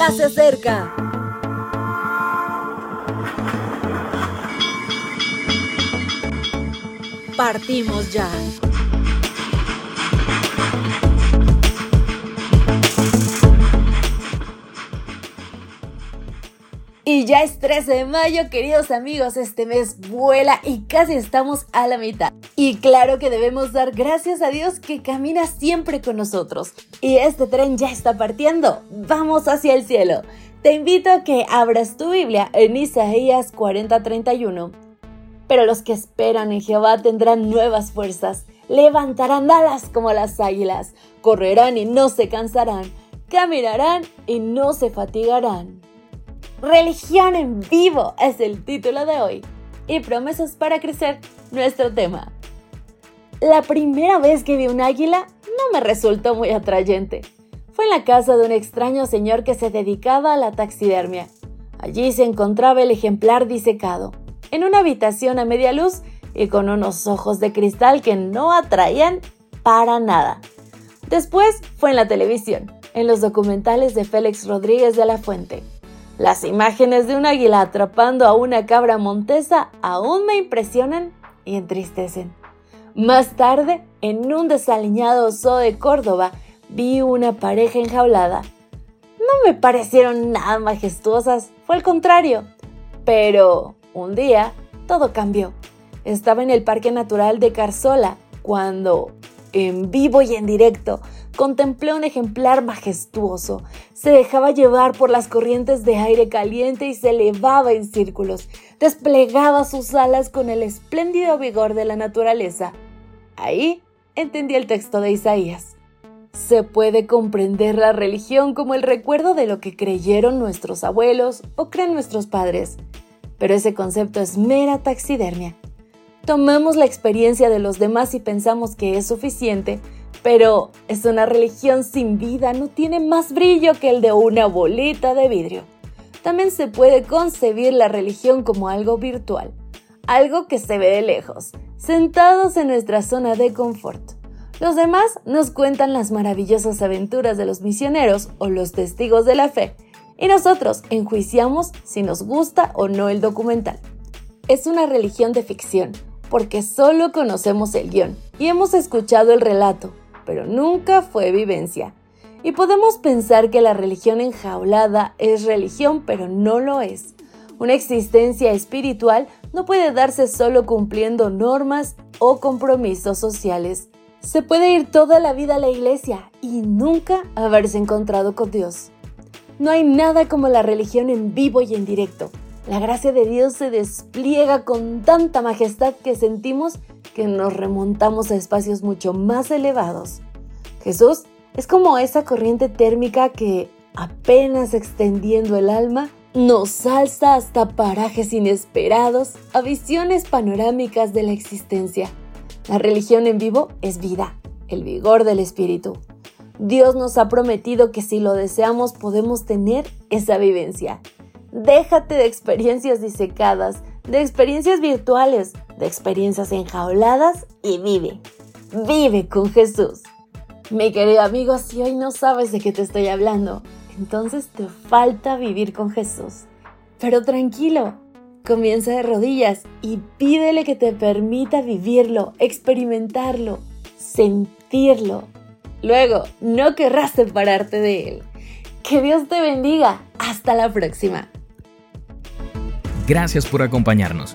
ya se acerca. Partimos ya. Y ya es 13 de mayo, queridos amigos, este mes vuela y casi estamos a la mitad. Y claro que debemos dar gracias a Dios que camina siempre con nosotros. Y este tren ya está partiendo, vamos hacia el cielo. Te invito a que abras tu Biblia en Isaías 40:31. Pero los que esperan en Jehová tendrán nuevas fuerzas, levantarán alas como las águilas, correrán y no se cansarán, caminarán y no se fatigarán. Religión en vivo es el título de hoy y promesas para crecer nuestro tema. La primera vez que vi un águila no me resultó muy atrayente. Fue en la casa de un extraño señor que se dedicaba a la taxidermia. Allí se encontraba el ejemplar disecado, en una habitación a media luz y con unos ojos de cristal que no atraían para nada. Después fue en la televisión, en los documentales de Félix Rodríguez de la Fuente. Las imágenes de un águila atrapando a una cabra montesa aún me impresionan y entristecen. Más tarde, en un desaliñado zoo de Córdoba, vi una pareja enjaulada. No me parecieron nada majestuosas, fue al contrario. Pero un día todo cambió. Estaba en el Parque Natural de Carzola cuando, en vivo y en directo, contemplé un ejemplar majestuoso. Se dejaba llevar por las corrientes de aire caliente y se elevaba en círculos. Desplegaba sus alas con el espléndido vigor de la naturaleza. Ahí entendí el texto de Isaías. Se puede comprender la religión como el recuerdo de lo que creyeron nuestros abuelos o creen nuestros padres, pero ese concepto es mera taxidermia. Tomamos la experiencia de los demás y pensamos que es suficiente pero es una religión sin vida, no tiene más brillo que el de una bolita de vidrio. También se puede concebir la religión como algo virtual, algo que se ve de lejos, sentados en nuestra zona de confort. Los demás nos cuentan las maravillosas aventuras de los misioneros o los testigos de la fe, y nosotros enjuiciamos si nos gusta o no el documental. Es una religión de ficción, porque solo conocemos el guion y hemos escuchado el relato, pero nunca fue vivencia. Y podemos pensar que la religión enjaulada es religión, pero no lo es. Una existencia espiritual no puede darse solo cumpliendo normas o compromisos sociales. Se puede ir toda la vida a la iglesia y nunca haberse encontrado con Dios. No hay nada como la religión en vivo y en directo. La gracia de Dios se despliega con tanta majestad que sentimos que nos remontamos a espacios mucho más elevados. Jesús es como esa corriente térmica que, apenas extendiendo el alma, nos alza hasta parajes inesperados, a visiones panorámicas de la existencia. La religión en vivo es vida, el vigor del espíritu. Dios nos ha prometido que si lo deseamos podemos tener esa vivencia. Déjate de experiencias disecadas, de experiencias virtuales, de experiencias enjauladas y vive. Vive con Jesús. Mi querido amigo, si hoy no sabes de qué te estoy hablando, entonces te falta vivir con Jesús. Pero tranquilo, comienza de rodillas y pídele que te permita vivirlo, experimentarlo, sentirlo. Luego, no querrás separarte de él. Que Dios te bendiga. Hasta la próxima. Gracias por acompañarnos.